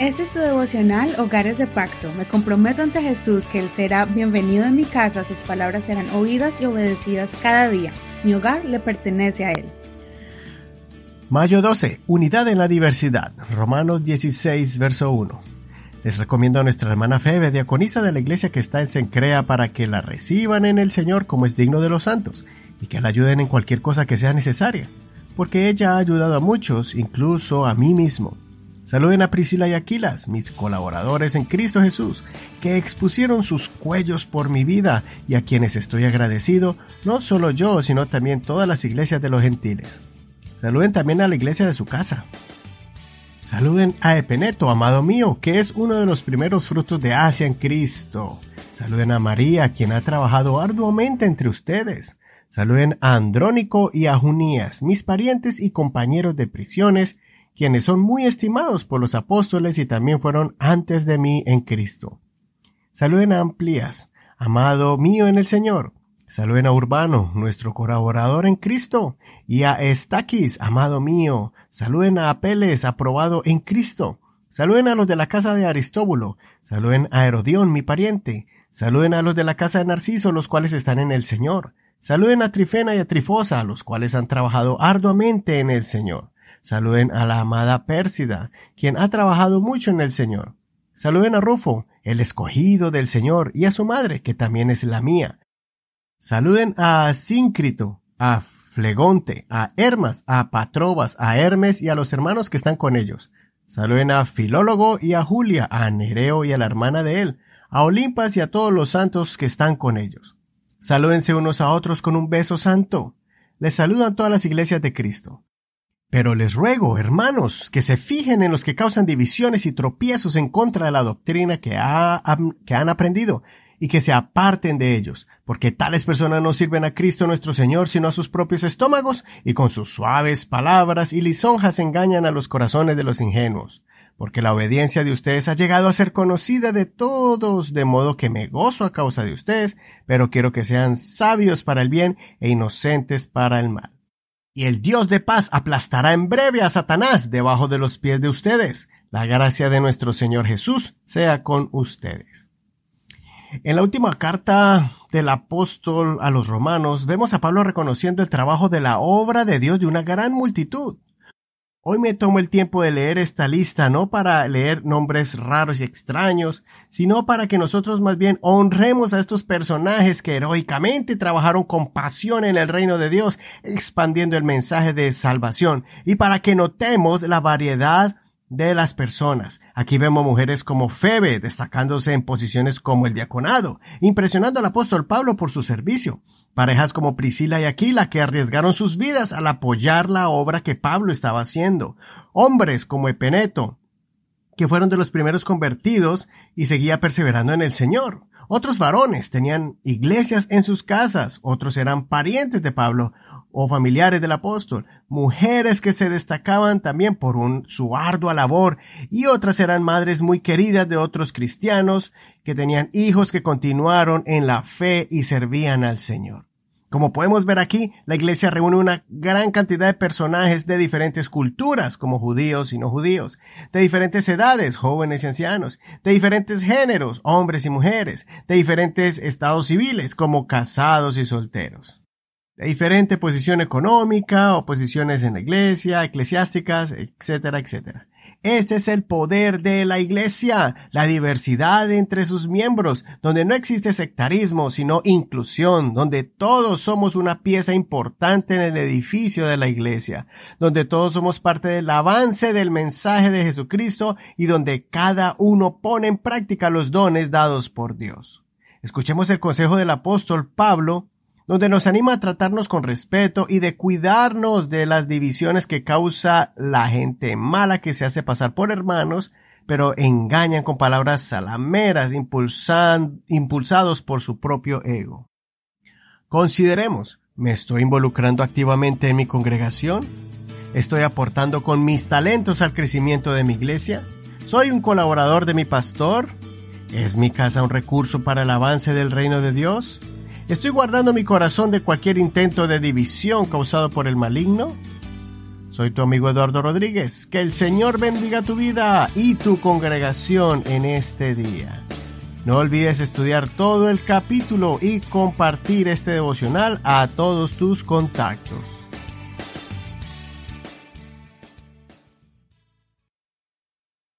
Este es tu devocional Hogares de Pacto. Me comprometo ante Jesús que Él será bienvenido en mi casa, sus palabras serán oídas y obedecidas cada día. Mi hogar le pertenece a Él. Mayo 12. Unidad en la diversidad. Romanos 16, verso 1. Les recomiendo a nuestra hermana Febe, diaconisa de la iglesia que está en Sencrea, para que la reciban en el Señor como es digno de los santos y que la ayuden en cualquier cosa que sea necesaria, porque ella ha ayudado a muchos, incluso a mí mismo. Saluden a Priscila y Aquilas, mis colaboradores en Cristo Jesús, que expusieron sus cuellos por mi vida y a quienes estoy agradecido, no solo yo, sino también todas las iglesias de los gentiles. Saluden también a la iglesia de su casa. Saluden a Epeneto, amado mío, que es uno de los primeros frutos de Asia en Cristo. Saluden a María, quien ha trabajado arduamente entre ustedes. Saluden a Andrónico y a Junías, mis parientes y compañeros de prisiones, quienes son muy estimados por los apóstoles y también fueron antes de mí en Cristo. Saluden a Amplias, amado mío en el Señor. Saluden a Urbano, nuestro colaborador en Cristo, y a Estaquis, amado mío. Saluden a Apeles, aprobado en Cristo. Saluden a los de la casa de Aristóbulo. Saluden a Herodión, mi pariente. Saluden a los de la casa de Narciso, los cuales están en el Señor. Saluden a Trifena y a Trifosa, los cuales han trabajado arduamente en el Señor. Saluden a la amada Pérsida, quien ha trabajado mucho en el Señor. Saluden a Rufo, el escogido del Señor, y a su madre, que también es la mía. Saluden a Síncrito, a Flegonte, a Hermas, a Patrobas, a Hermes y a los hermanos que están con ellos. Saluden a Filólogo y a Julia, a Nereo y a la hermana de él, a Olimpas y a todos los santos que están con ellos. Salúdense unos a otros con un beso santo. Les saludan todas las iglesias de Cristo. Pero les ruego, hermanos, que se fijen en los que causan divisiones y tropiezos en contra de la doctrina que, que han aprendido y que se aparten de ellos, porque tales personas no sirven a Cristo nuestro Señor sino a sus propios estómagos y con sus suaves palabras y lisonjas engañan a los corazones de los ingenuos. Porque la obediencia de ustedes ha llegado a ser conocida de todos, de modo que me gozo a causa de ustedes, pero quiero que sean sabios para el bien e inocentes para el mal y el Dios de paz aplastará en breve a Satanás debajo de los pies de ustedes. La gracia de nuestro Señor Jesús sea con ustedes. En la última carta del apóstol a los romanos vemos a Pablo reconociendo el trabajo de la obra de Dios de una gran multitud. Hoy me tomo el tiempo de leer esta lista no para leer nombres raros y extraños, sino para que nosotros más bien honremos a estos personajes que heroicamente trabajaron con pasión en el reino de Dios, expandiendo el mensaje de salvación, y para que notemos la variedad de las personas. Aquí vemos mujeres como Febe destacándose en posiciones como el diaconado, impresionando al apóstol Pablo por su servicio. Parejas como Priscila y Aquila que arriesgaron sus vidas al apoyar la obra que Pablo estaba haciendo. Hombres como Epeneto, que fueron de los primeros convertidos y seguía perseverando en el Señor. Otros varones tenían iglesias en sus casas, otros eran parientes de Pablo, o familiares del apóstol, mujeres que se destacaban también por su ardua labor y otras eran madres muy queridas de otros cristianos que tenían hijos que continuaron en la fe y servían al Señor. Como podemos ver aquí, la iglesia reúne una gran cantidad de personajes de diferentes culturas, como judíos y no judíos, de diferentes edades, jóvenes y ancianos, de diferentes géneros, hombres y mujeres, de diferentes estados civiles, como casados y solteros de diferente posición económica o posiciones en la iglesia, eclesiásticas, etcétera, etcétera. Este es el poder de la iglesia, la diversidad entre sus miembros, donde no existe sectarismo, sino inclusión, donde todos somos una pieza importante en el edificio de la iglesia, donde todos somos parte del avance del mensaje de Jesucristo y donde cada uno pone en práctica los dones dados por Dios. Escuchemos el consejo del apóstol Pablo donde nos anima a tratarnos con respeto y de cuidarnos de las divisiones que causa la gente mala que se hace pasar por hermanos, pero engañan con palabras salameras, impulsan, impulsados por su propio ego. Consideremos, ¿me estoy involucrando activamente en mi congregación? ¿Estoy aportando con mis talentos al crecimiento de mi iglesia? ¿Soy un colaborador de mi pastor? ¿Es mi casa un recurso para el avance del reino de Dios? ¿Estoy guardando mi corazón de cualquier intento de división causado por el maligno? Soy tu amigo Eduardo Rodríguez. Que el Señor bendiga tu vida y tu congregación en este día. No olvides estudiar todo el capítulo y compartir este devocional a todos tus contactos.